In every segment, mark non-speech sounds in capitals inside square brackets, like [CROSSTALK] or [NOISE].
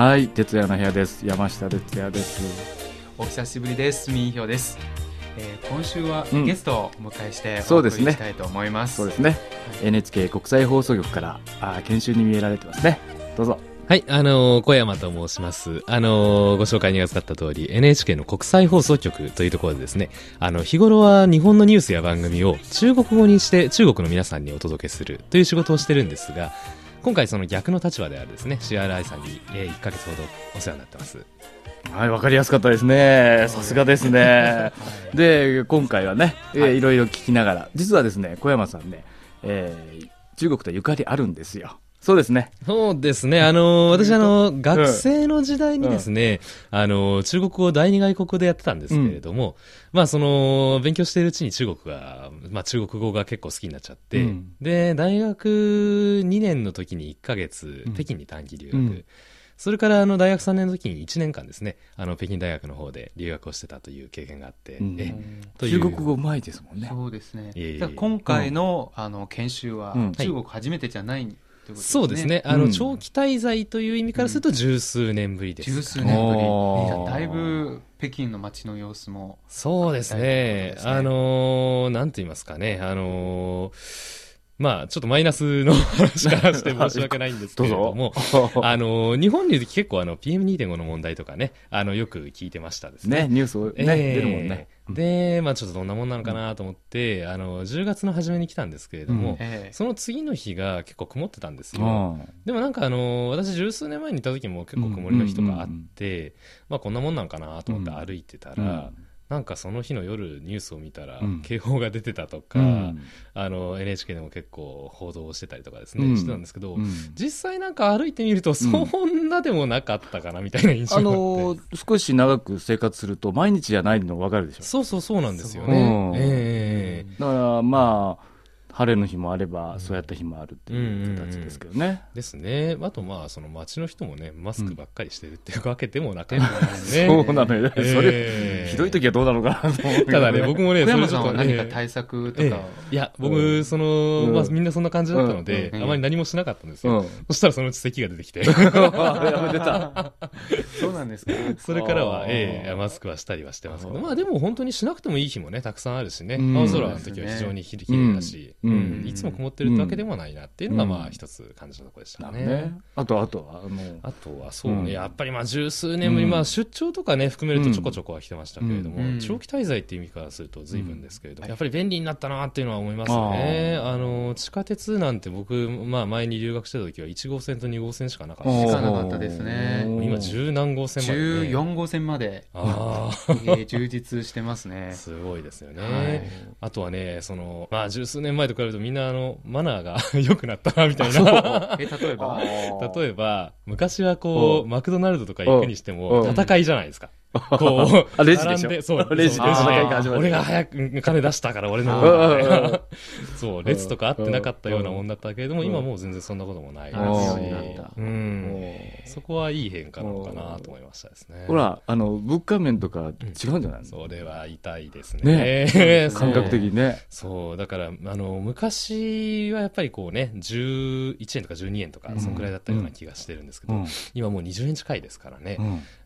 はい、徹夜の部屋です。山下徹也です。お久しぶりです。みーひょです。えー今週はうんゲストをお迎えしてお送そうですねりしたいと思います。そうですね。NHK 国際放送局からあー研修に見えられてますね。どうぞ。はい、あのー小山と申します。あのーご紹介に預かった通り、NHK の国際放送局というところでですね、あの、日頃は日本のニュースや番組を中国語にして中国の皆さんにお届けするという仕事をしてるんですが、今回その逆の立場であるですね、CRI さんに、え1ヶ月ほどお世話になってます。はい、わかりやすかったですね。さすがですね。[LAUGHS] で、今回はね、えーはいいろいろ聞きながら、実はですね、小山さんね、えー中国とゆかりあるんですよ。そうですね。そうですね。あのー私あのー学生の時代にですね、あのー中国語を第二外国語でやってたんですけれども、まあその、勉強しているうちに中国が、まあ中国語が結構好きになっちゃって、うん。で、大学2年の時に1ヶ月、うん。北京に短期留学、うん。それからあの大学3年の時に1年間ですね、あの北京大学の方で留学をしてたという経験があって、うん。中国語うまいですもんね。そうですね。いえ。いえ今回の,、あの研修は、うん。中国初めてじゃないってことですね。そうですね。あの、うん長期滞在という意味からすると十数年ぶりです。十数年ぶり。だいぶ北京の街の様子も。そうですね。あのーなんと言いますかね。あのーまあ、ちょっとマイナスの話からして申し訳ないんですけれども。[LAUGHS] [LAUGHS] あのー日本にいる時結構あの PM2.5 の問題とかね、あの、よく聞いてましたですね。ね、ニュースをね、ええ出るもんね。で、まあちょっとどんなもんなのかなと思って、あの、10月の初めに来たんですけれども、うん。ええ。その次の日が結構曇ってたんですうよ。ん。でもなんかあの私十数年前にいた時も結構曇りの日とかあって、まあこんなもんなんかなと思って歩いてたら、なんかその日の夜ニュースを見たらうん。警報が出てたとか、うん。あの NHK でも結構報道をしてたりとかですね、うん。してたんですけど、うん。実際なんか歩いてみるとそんなでもなかったかなみたいな印象あがあって。のー少し長く生活すると毎日じゃないの分かるでしょ？そうそうそうなんですよう。んね。ええだからまあ晴れの日もあればそうやった日もあるっていう形ですけどね、ですね。あとまあ、その街の人もね、マスクばっかりしてるっていうわけでもなかったですね。[LAUGHS] そうなのよね、ええ。それひどい時はどうなのかなと思うただね、僕もね、それちょっと何かね対策とえか、えいや、僕、うん。その、うん。まあ、みんなそんな感じだったので、うんあまり何もしなかったんですよ。うん。そしたらそのうち咳が出てきて、やめてた。そうなんですか。それからはええマスクはしたりはしてますけど、まあでも本当にしなくてもいい日もね、たくさんあるしね、うん。青空の時は非常にひ綺麗だし、いつも曇ってるってわけでもないなっていうのが、うん。まあ一つ感じたところでしたね。ね。あとあとはあのあとはそうね、うん。やっぱりまあ十数年ぶり、うん。まあ出張とかね、含めるとちょこちょこは来てましたけれども、うん長期滞在っていう意味からすると随分ですけれども、やっぱり便利になったなっていうのは思いますね。あの、地下鉄なんて僕、まあ前に留学してた時は1号線と2号線しかなかった。ですしかなかったですね。今十何号線まで、ね。14号線まで、あえー充実してますあ、ね。[LAUGHS] すごいですよね。はい。あとはね、その、まあ十数年前と比べるとみんなあの、マナーが [LAUGHS] 良くなったなみたいな。え例えば？[LAUGHS] 例えば、昔はこう、う。んマクドナルドとか行くにしてう。も、ん戦いじゃないですか。こう、あレジでしょ？そう、[LAUGHS] レジで俺が早く金出したから俺の。そう、列とか合ってなかったようなもんだったけれども、うん。今もう全然そんなこともない。ですあしそこはいい変化なのかなと思いましたですね。ほらあの物価面とか違うんじゃない？の、それは痛いですね。[LAUGHS] 感覚的にね。そう、だから、あの、昔はやっぱりこうね、11円とか12円とか、そんくらいだったような気がしてるんですけど、うん。今もう20円近いですからね。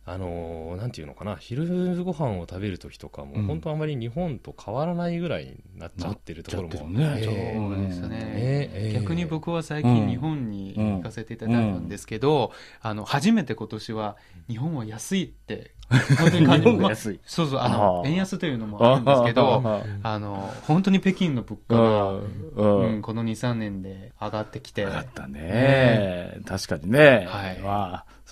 うんあのーなんていうのかな、昼ご飯を食べるときとかも、うん。本当あまり日本と変わらないぐらいになっちゃってるところも。ね。ええそうですね、ええ逆に僕は最うん近日本に行かせていただいたんですけど、あの初めて今年は日本は安いって本当に感じそうそうあの円安というのもあるんですけどああの本当に北京の物価が、うん。うん、この23年で上がってきて。上がったね、確かにね、はい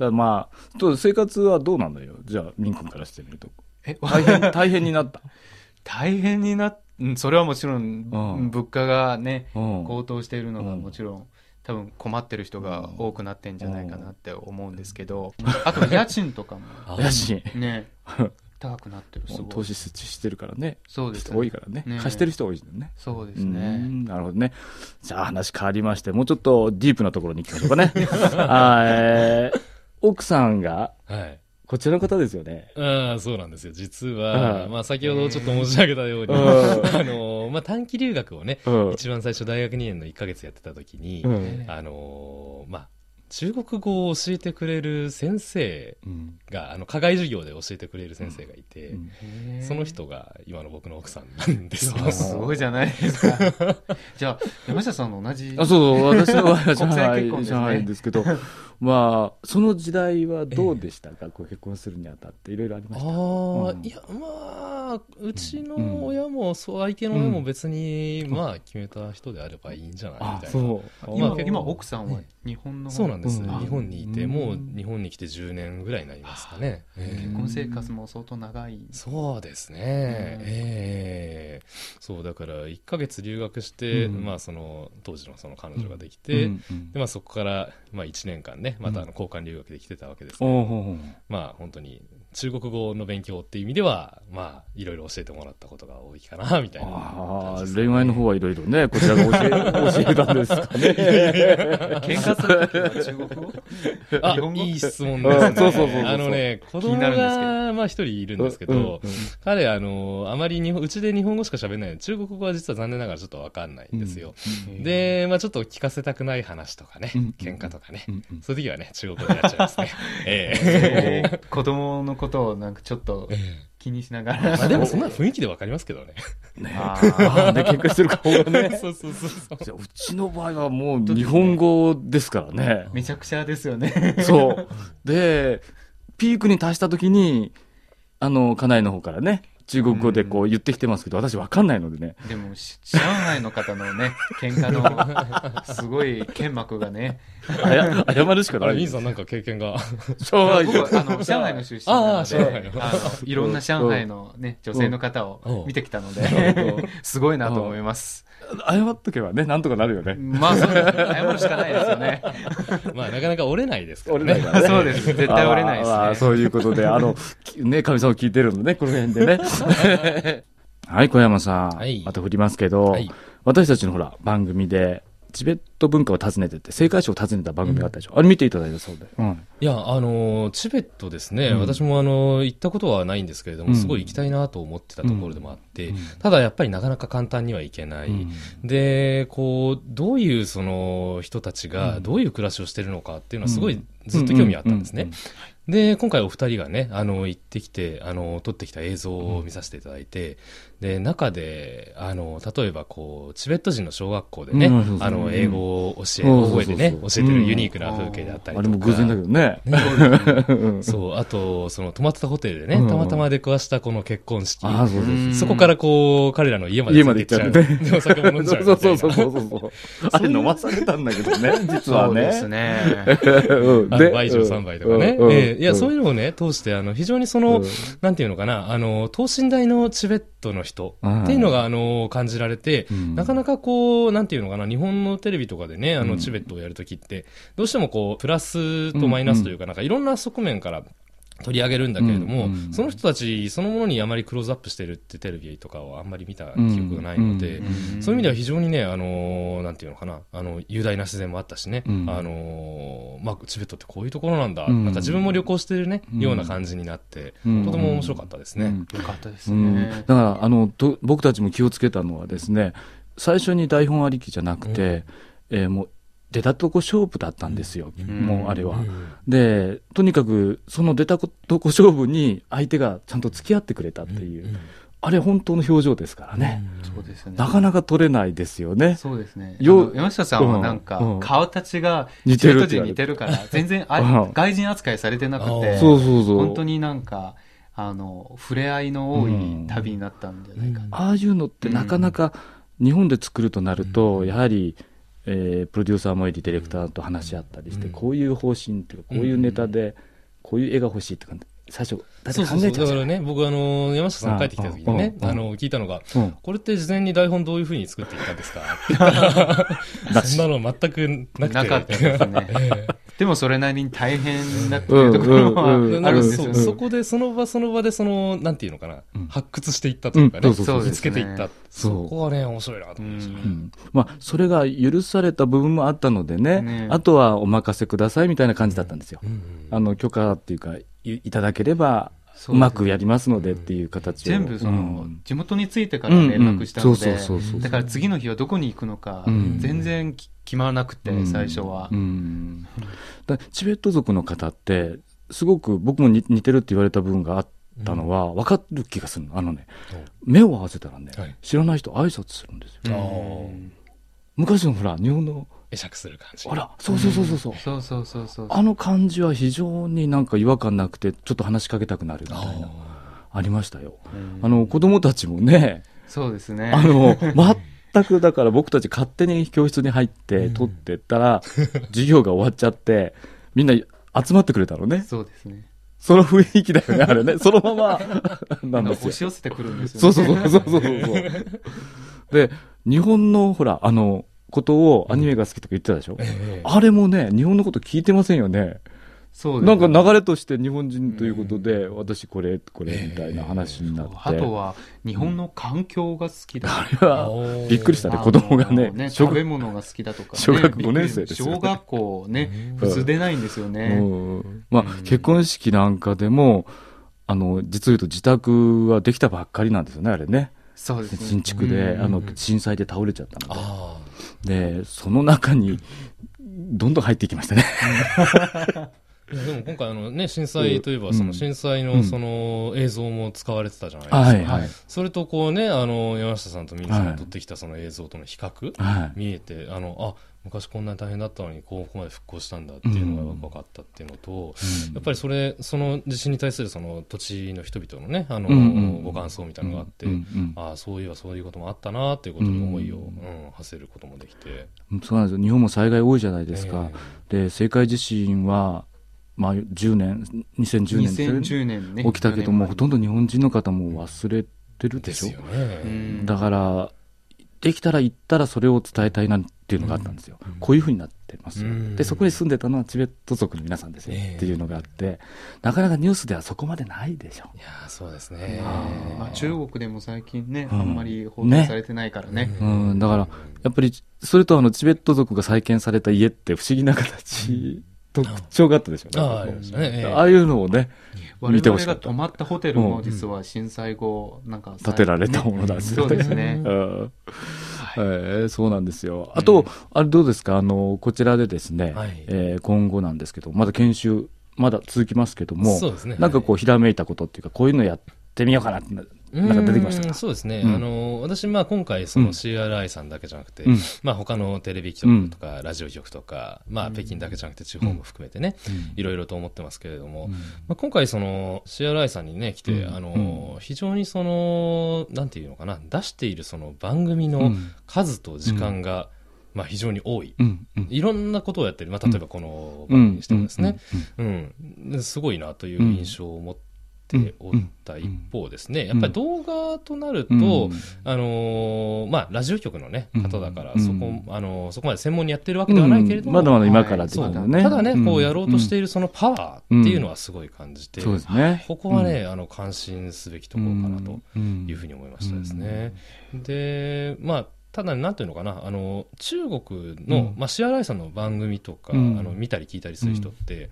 まあ、まあ、と生活はどうなのよ、じゃあ、ミン君からしてみると、え大変大変になった、[LAUGHS] 大変になっうんそれはもちろん、うん。物価がねうん。高騰しているのがうん。もちろん、多分困ってる人が多くなってんじゃないかなって思うんですけど、あと家賃とかもあ [LAUGHS] 家賃、ね [LAUGHS] 高くなってるすごい。投資してるからね、そうです人多いからね、ね。貸してる人多いですよね。そうですうねんなるほどね。じゃあ話変わりまして、もうちょっとディープなところに行きましょうかね。えー奥さんが、はい。こちらの方ですよね。ああ、そうなんですよ。実は、うんまあ先ほどちょっと申し上げたように、うん [LAUGHS] あの、まあ短期留学をね、うん一番最初大学2年の1ヶ月やってた時に、うんあのーまあ、中国語を教えてくれる先生うんが、あの、課外授業で教えてくれる先生がいて、うんその人が今の僕の奥さんなんですよ。すごいじゃないですか。[LAUGHS] じゃあ、山下さんの同じ。あそうそう、私の場 [LAUGHS] 合は国上海際結婚ですね上海ですけど、[LAUGHS] まあ、その時代はどうでしたか、こう結婚するにあたって、いろいろありました？ああ、うんいや、まあ、うちの親も、そう、相手の親も別に、まあ、決めた人であればいいんじゃないみたいな。そう。今、まあ今奥さんは日本の。そうなんです、うん。日本にいて、うん。もう日本に来て10年ぐらいになりますかね。ええ。結婚生活も相当長い。そうですね、ええそう、だから1ヶ月留学して、うん。まあ、その、当時のその彼女ができて、でまあ、そこから、まあ、1年間ね、またあの交換留学で来てたわけですけど、まあ、本当に中国語の勉強っていう意味では、まあ、いろいろ教えてもらったことが多いかな、みたいなああ感じですね、恋愛の方はいろいろね、こちらが教え教えたんですかね。喧嘩する中国語？あ日本語？いい質問ですね。うんそうそうそうそうあのね、子供が、まあ一人いるんですけど、うんうん彼、あの、あまり日本、うちで日本語しか喋れないので中国語は実は残念ながらちょっとわかんないんですよ。うん。で、まあちょっと聞かせたくない話とかね、うん喧嘩とかね、うんうん。そういう時はね、中国語でやっちゃいますね。[LAUGHS] ええ。えー子供のことをなんかちょっとえ気にしながえまあら。でもそんな雰囲気でわかりますけどね。ね [LAUGHS] あで、喧嘩してる顔がね。[LAUGHS] そうそうそうそう。じゃあうちの場合はもう日本語ですからね。めちゃくちゃですよね。そう。[LAUGHS] で、ピークに達した時に、あの、家内の方からね、中国語でこう言ってきてますけど、私わかんないのでね。でも、し上海の方のね、喧嘩の、[LAUGHS] すごい剣幕がね、あや謝るしかあれ、ない。ミンさんなんか経験が。上海あの上海の出身なので、あのいろんな上海のね、女性の方を見てきたので、すごいなと思います。謝っとけばね、なんとかなるよね。まあ、謝るしかないですよね。[LAUGHS] まあなかなか折れないですからね。折れないからね。そうです。絶対折れないですね。そういうことで、あの、きね、神様聞いてるのね、この辺でね。[LAUGHS] はい、小山さん。はい。また振りますけど、はい。私たちのほら、番組で、チベット文化を訪ねてって、青海省を訪ねた番組があったでしょ。あれ見ていただいたそうで。うん。いや、あのーチベットですね、うん。私もあのー行ったことはないんですけれども、うん。すごい行きたいなと思ってたところでもあって、うん。ただやっぱりなかなか簡単には行けない。うん。で、こう、どういうその人たちうん。がどういう暮らしをしてるのかっていうのはすごいずっと興味あったんですね。で、今回お二人がね、あの、行ってきて、あの、撮ってきた映像を見させていただいて、で、中で、あの、例えばこう、チベット人の小学校でね、あの、英語を教え、うん覚えてね、教えてるユニークな風景であったりとか。あれも偶然だけどね。[LAUGHS] うん。そう、あと、その、泊まってたホテルでね、うん。たまたま出くわしたこの結婚式。そうそうう。ん。そこからこう、彼らの家まで家まで行っちゃうね。で、お酒も飲んじゃう。そうそうそうそう。そう。あれ飲まされたんだけどね、[LAUGHS] 実はね。そうですね。うん。あの、倍以上3倍とかね。いや、そうういうのをね、通して、あの、非常にその、うん。なんていうのかな、あの、等身大のチベットの人うん。っていうのが、あの、感じられて、うん。なかなかこう、なんていうのかな、日本のテレビとかでね、あの、うん。チベットをやるときって、どうしてもこう、プラスとマイナスというか、なんかいろんな側面から、取り上げるんだけれども、うんうん。その人たちそのものにあまりクローズアップしてるってテレビとかをあんまり見た記憶がないので、うんそういう意味では非常にね、あのーなんていうのかな、あの、雄大な自然もあったしね、うん。あのーまあ、チベットってこういうところなんだ、うん。なんか自分も旅行してるね、うん。ような感じになって、うん。とても面白かったですね。うん。よかったですうん。ねだ。からあのと僕たちも気をつけたのはですね最初に台本ありきじゃなくて、えーもう出たとこ勝負だったんですよ、うん。もうあれは。うん。でとにかくその出たとこ勝負に相手がちゃんと付き合ってくれたっていう、うんあれ本当の表情ですからね、そうですね。なかなか取れないですよね。そうですね。山下さんはなんか顔立ちが、似てる似てるから、全然あうん。外人扱いされてなくあて、そうそうそう。本当になんか、あの、触れ合いの多い旅になったんじゃないかな。ああいうのってなかなか日本で作るとなると、うん。やはり、えープロデューサーもいりディレクターと話し合ったりして、うん。こういう方針っていうかこういうネタで、こういう絵が欲しいって感じ最初だってうだからね、僕あの、山下さん帰ってきた時にね、あの、聞いたのが、うん。これって事前に台本どういうふうに作っていったんですか [LAUGHS] そんなの全くなくて。なかったですね。[LAUGHS] ええでもそれなりに大変だっていうところはあるんですよね。そこで、その場その場で、その、なんていうのかな、うん。発掘していったというかね、うんそうそうそう。見つけていった。そこはね、面白いなと思いましたね。うん。まあ、それが許された部分もあったのでね。ね。あとはお任せくださいみたいな感じだったんですよ。うんうん。あの許可っていうかいいただければうまくやりますのでっていう形を。全部その、うん。地元に着いてから連絡したので、だから次の日はどこに行くのか、うん。全然き決まらなくて、うん。最初は。うん。だチベット族の方って、すごく僕も似似てるって言われた部分があったのは、分かる気がするの。あのね、目を合わせたらね、はい。知らない人挨拶するんですよ。昔のほら、日本の、会釈する感じ。あら、そうそうそうそうそう。そうそうそうそう。あの感じは非常になんか違和感なくて、ちょっと話しかけたくなるみたいな、ありましたよ。うんあの、子供たちもね、そうですね。あの、全くだから僕たち勝手に教室に入ってうん取ってったら、授業が終わっちゃって、みんな集まってくれたのね。そうですね。その雰囲気だよね、あれね。そのまま、な [LAUGHS] なんんかですよ押。し寄せてくるんですよね。そうそうそうそうそうそう。で、日本のほら、あの、ことをアニメが好きとか言ってたでしょ、ええあれもね、日本のこと聞いてませんよね。そうなんか流れとして日本人ということで、私これ、これみたいな話になって。あとは、日本の環境が好きだとか。あれはびっくりしたね、子供がね。あの小学食べ物が好きだとか、ね。小学5年生ですよね小学校ね、うん普通出ないんですよね。うんまあ、うん結婚式なんかでも、あの、実を言うと自宅はできたばっかりなんですよね、あれね。そうですね新。築で、うんあの、震災で倒れちゃったので。あで、その中に、どんどん入っていきましたね。あ。[LAUGHS] いやでも今回あのね、震災といえば、その震災うんのその映像も使われてたじゃないですか。はい、はい。それとこうね、あの、山下さんとミニさんはいが撮ってきたその映像との比較、はい。見えて、あの、あ、昔こんなに大変だったのに、ここまで復興したんだっていうのが分かったっていうのと、やっぱりそれ、その地震に対するその土地の人々のね、あの、うんうんご感想みたいなのがあって、うんうんああ、そういえばそういうこともあったなっていうことに思いを、うん、馳せることもできて。うんそうなんですよ。日本も災害多いじゃないですか。で、青海地震は、まあ、10年、2010年ですよね2010年ね。起きたけども、ほとんど。ど日本人の方も忘れてるでしょ。ですようね。んだから、できたら行ったらそれを伝えたいなっていうのがあったんですよ。うんこういうふうになってますよ、うんで、そこに住んでたのはチベット族の皆さんですよ、ええっていうのがあって、なかなかニュースではそこまでないでしょ。いやーそうですね。まあ、中国でも最近ね、うんあんまり報道されてないからね。うん、だから、やっぱり、それとあの、チベット族が再建された家って不思議な形、特徴があったでしょうね。ああ、ね。ええああいうのをね、我見てほしかった々が泊まったホテルも実は震災後、なんか、建てられたものなんですよね。そうですね。うんえーそうなんですよ。あと、あれどうですか？あの、こちらでですね、はい。えー今後なんですけど、まだ研修、まだ続きますけども、そうですね。なんかこう、ひらめいたことっていうか、こういうのやってみようかなって、なんか出てきましたうーんかそうですね。うん。あの、私、まあ今回、そうん。の CRI さんだけじゃなくて、うん。まあ他のテレビ局とか、ラジオ局とか、まあ北京だけじゃなくて地方も含めてね、いろいろと思ってますけれども、うん。まあ、今回、その CRI さんにね、来て、うん。あの、非常にその、なんていうのかな、出しているその番組のうん。数と時間が、まあ非常に多い。いろんなことをやってる。まあ例えばこの番組にしてもですね、うん、ですごいなという印象を持っておった一方ですね、やっぱり動画となると、うん。あのーまあ、ラジオ局の、ね、方だから、うん。そこあのーそこまで専門にやってるわけではないけれども、まだまだ今からってそうことだね。ただね、こうやろうとしていいるそのパワーっていうのはすごい感じて、そうですね。ここはね、あの関心すべきところかなとうんいうふうに思いましたですね。で、まあ、ただ、なんていうのかな、あの中国の、うん。まあ、CRI さんの番組とか、うん。あの見たり聞いたりする人って、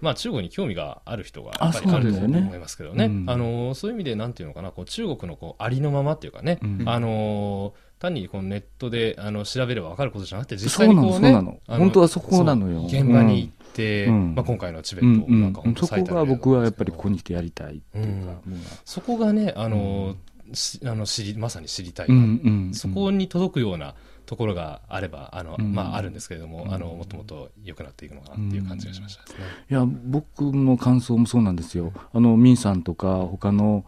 まあ、中国に興味がある人がやあっぱりあると思いますけどね、うん。あのそういう意味で、なんていうのかな、こう中国のこうありのままっていうかね、うん。あの単にこうネットであの調べれば分かることじゃなくて、実際にこうね、そう本当はそこなのよ。現場に行って、うん。まあ、今回のチベうんットなんかうんそこが僕はやっぱりここに来てやりたいっていうか、そこがね、あの、しあの知りまさに知りたい、うんうんそこに届くようなところがあれば、あの、うん。まあ、あるんですけれども、うん。あの、もっともっと良くなっていくのかなっていう感じがしました。ですね。いや、僕の感想もそうなんですよ。あの、ミンさんとか、他の、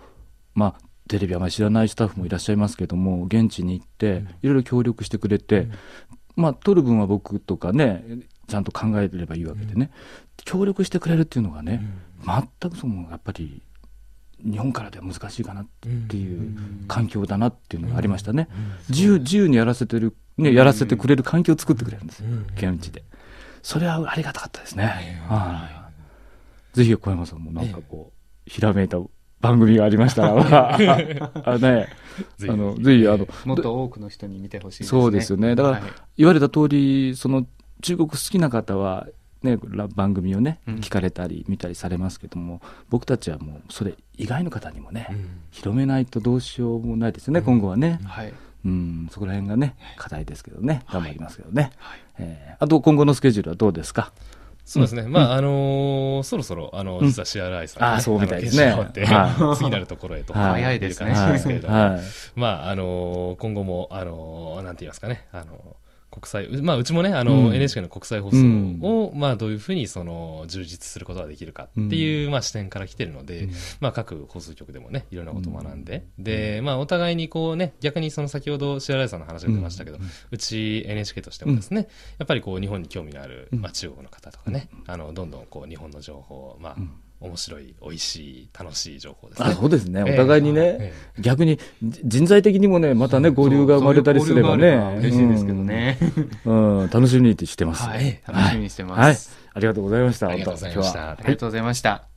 まあ、テレビあまり知らないスタッフもいらっしゃいますけども、現地に行って、いろいろ協力してくれて、まあ、取る分は僕とかね、ちゃんと考えればいいわけでね、協力してくれるっていうのがね、全くその、やっぱり、日本からでは難しいかなっていう環境だなっていうのがありましたね。自由、自由にやらせてる、ね、やらせてくれる環境を作ってくれるんです。よ、現地で。それはありがたかったですね。はい。ぜひ小山さんもなんかこう、ひらめいた番組がありましたら、[LAUGHS] あのね、ぜひ。あの、ぜひ、あの、もっと多くの人に見てほしいですね。そうですよね。だから、はい。言われた通り、その、中国好きな方は、ね、ら番組をね、うん聞かれたり見たりされますけども、僕たちはもうそれ以外の方にもね、うん広めないとどうしようもないですよね、今後はね。はい。うん、そこら辺がね、課題ですけどね、頑張りますけどね。はい。えーあと今後のスケジュールはどうですか？そうですね。まあ、あのーそろそろ、あの、うん実は CRI さんがね、あーそうみたいですねって、[LAUGHS] 次なるところへと。はい早いですねう感じですけれども、はい。まあ、あのー今後も、あのーなんて言いますかね、あのー国際、まあ、うちもね、あのーうん。NHK の国際放送うん。を、まあ、どういうふうに、その、充実することができるかっていう、まあ、視点から来てるので、まあ、各放送局でもね、いろんなことを学んで、で、まあ、お互いにこうね、逆にその先ほど、シアライさんの話が出ましたけど、うち NHK としてもですね、やっぱりこう、日本に興味のある、まあ、中国の方とかね、あの、どんどんこう、日本の情報を、まあ、面白い、美味しい、楽しい情報ですあね。そうですね、ええお互いにね、え逆にじ人材的にもね、またね、合流が生まれたりすればね、そういう嬉しいですけどね。うん、うん楽しみにしてます。はい。楽しみにしてます。はい、ありがとうございました。ありがとうございましたありがとうございました。